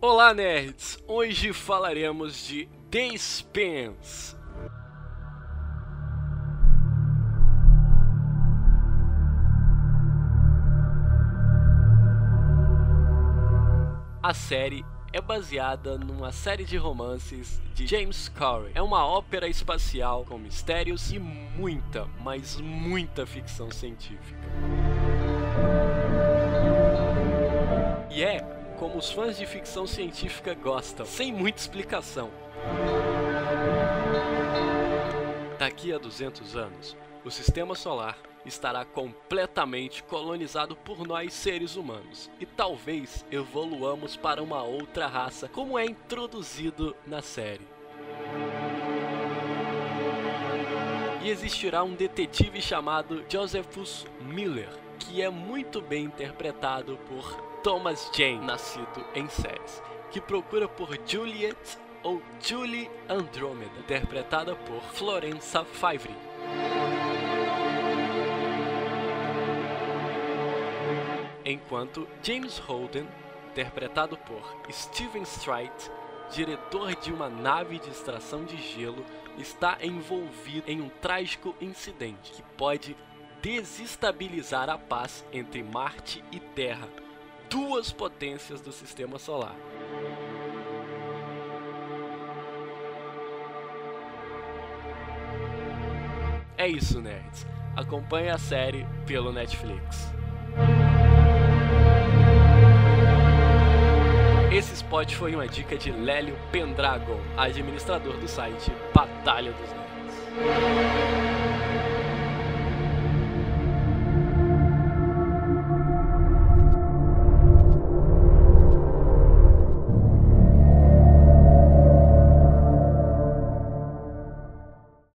Olá, nerds! Hoje falaremos de The Expanse. A série é baseada numa série de romances de James Corey. É uma ópera espacial com mistérios e muita, mas muita ficção científica. E é como os fãs de ficção científica gostam, sem muita explicação. Daqui a 200 anos, o sistema solar estará completamente colonizado por nós seres humanos e talvez evoluamos para uma outra raça, como é introduzido na série. E existirá um detetive chamado Josephus Miller, que é muito bem interpretado por Thomas Jane, nascido em séries, que procura por Juliet ou Julie Andromeda, interpretada por Florença Favre. enquanto James Holden, interpretado por Steven Strait, diretor de uma nave de extração de gelo, está envolvido em um trágico incidente que pode desestabilizar a paz entre Marte e Terra, duas potências do sistema solar. É isso, nerds. Acompanhe a série pelo Netflix. Esse spot foi uma dica de Lélio Pendragon, administrador do site Batalha dos Nerds.